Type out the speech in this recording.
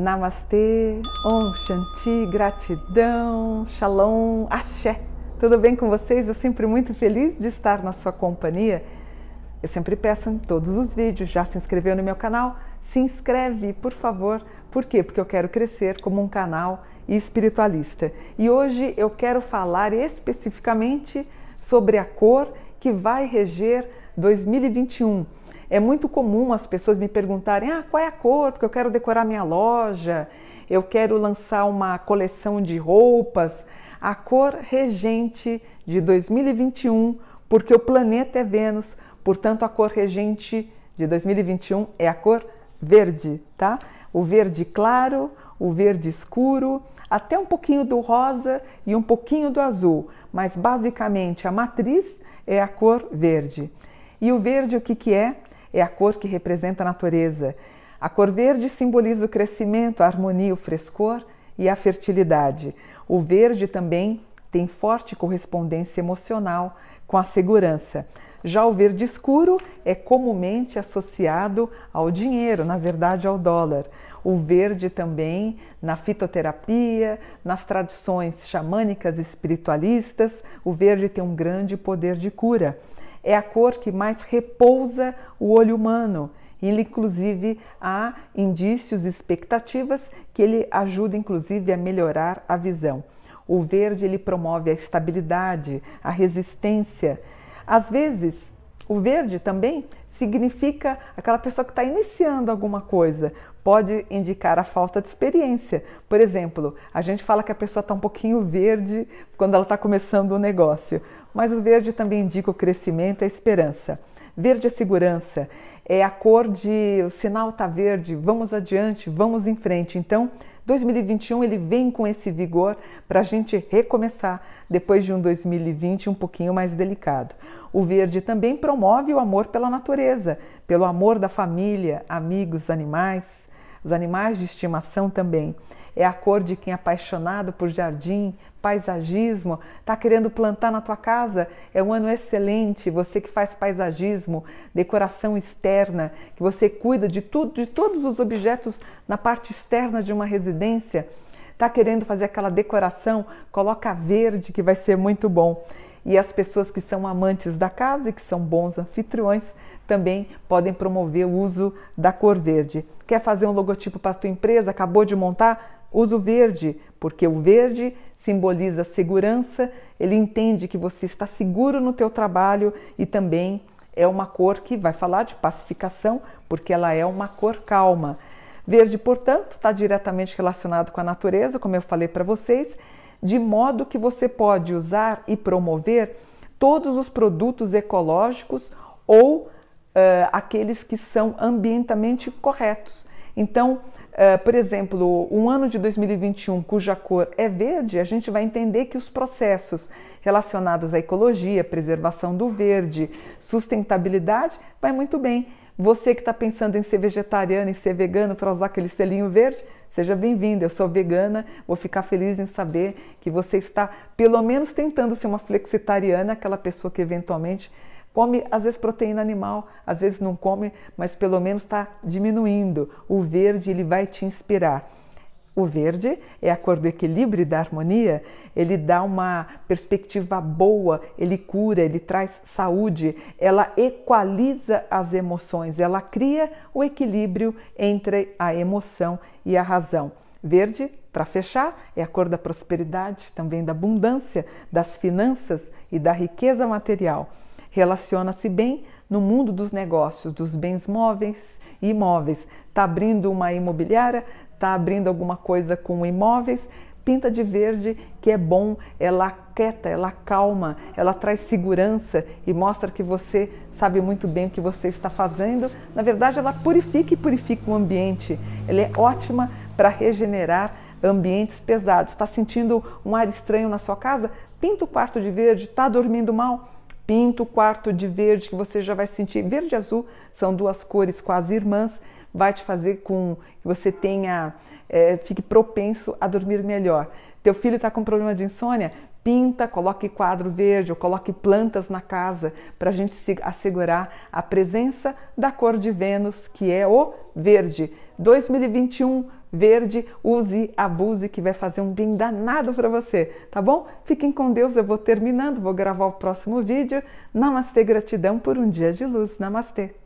Namastê, Om Shanti, gratidão, Shalom, Axé. Tudo bem com vocês? Eu sempre muito feliz de estar na sua companhia. Eu sempre peço em todos os vídeos, já se inscreveu no meu canal? Se inscreve, por favor. Por quê? Porque eu quero crescer como um canal espiritualista. E hoje eu quero falar especificamente sobre a cor que vai reger 2021. É muito comum as pessoas me perguntarem: ah, qual é a cor? Porque eu quero decorar minha loja, eu quero lançar uma coleção de roupas. A cor regente de 2021, porque o planeta é Vênus, portanto, a cor regente de 2021 é a cor verde, tá? O verde claro, o verde escuro, até um pouquinho do rosa e um pouquinho do azul, mas basicamente a matriz é a cor verde. E o verde o que, que é? É a cor que representa a natureza. A cor verde simboliza o crescimento, a harmonia, o frescor e a fertilidade. O verde também tem forte correspondência emocional com a segurança. Já o verde escuro é comumente associado ao dinheiro, na verdade ao dólar. O verde também na fitoterapia, nas tradições xamânicas espiritualistas, o verde tem um grande poder de cura. É a cor que mais repousa o olho humano. Ele, inclusive, há indícios expectativas que ele ajuda, inclusive, a melhorar a visão. O verde ele promove a estabilidade, a resistência. Às vezes, o verde também significa aquela pessoa que está iniciando alguma coisa, pode indicar a falta de experiência. Por exemplo, a gente fala que a pessoa está um pouquinho verde quando ela está começando um negócio, mas o verde também indica o crescimento e a esperança. Verde é segurança, é a cor de o sinal está verde, vamos adiante, vamos em frente. Então, 2021 ele vem com esse vigor para a gente recomeçar depois de um 2020 um pouquinho mais delicado. O verde também promove o amor pela natureza, pelo amor da família, amigos, animais, os animais de estimação também. É a cor de quem é apaixonado por jardim, paisagismo, está querendo plantar na tua casa, é um ano excelente. Você que faz paisagismo, decoração externa, que você cuida de tudo, de todos os objetos na parte externa de uma residência, está querendo fazer aquela decoração, coloca verde que vai ser muito bom. E as pessoas que são amantes da casa e que são bons anfitriões também podem promover o uso da cor verde. Quer fazer um logotipo para a tua empresa? Acabou de montar? Usa o verde, porque o verde simboliza segurança, ele entende que você está seguro no teu trabalho e também é uma cor que vai falar de pacificação, porque ela é uma cor calma. Verde, portanto, está diretamente relacionado com a natureza, como eu falei para vocês, de modo que você pode usar e promover todos os produtos ecológicos ou uh, aqueles que são ambientalmente corretos. Então, Uh, por exemplo, um ano de 2021 cuja cor é verde, a gente vai entender que os processos relacionados à ecologia, preservação do verde, sustentabilidade, vai muito bem. Você que está pensando em ser vegetariano, em ser vegano para usar aquele selinho verde, seja bem-vindo. Eu sou vegana, vou ficar feliz em saber que você está, pelo menos, tentando ser uma flexitariana, aquela pessoa que eventualmente Come, às vezes, proteína animal, às vezes não come, mas pelo menos está diminuindo. O verde ele vai te inspirar. O verde é a cor do equilíbrio e da harmonia, ele dá uma perspectiva boa, ele cura, ele traz saúde, ela equaliza as emoções, ela cria o equilíbrio entre a emoção e a razão. Verde, para fechar, é a cor da prosperidade, também da abundância, das finanças e da riqueza material relaciona-se bem no mundo dos negócios, dos bens móveis e imóveis. Está abrindo uma imobiliária, está abrindo alguma coisa com imóveis, pinta de verde, que é bom, ela aquieta, ela calma, ela traz segurança e mostra que você sabe muito bem o que você está fazendo. Na verdade, ela purifica e purifica o ambiente. Ela é ótima para regenerar ambientes pesados. Está sentindo um ar estranho na sua casa? Pinta o quarto de verde. Está dormindo mal? Pinta o quarto de verde que você já vai sentir. Verde e azul são duas cores quase irmãs, vai te fazer com que você tenha, é, fique propenso a dormir melhor. Teu filho está com problema de insônia? Pinta, coloque quadro verde ou coloque plantas na casa para a gente assegurar a presença da cor de Vênus, que é o verde. 2021, verde, use, abuse, que vai fazer um bem danado para você, tá bom? Fiquem com Deus, eu vou terminando, vou gravar o próximo vídeo. Namastê, gratidão por um dia de luz. Namastê.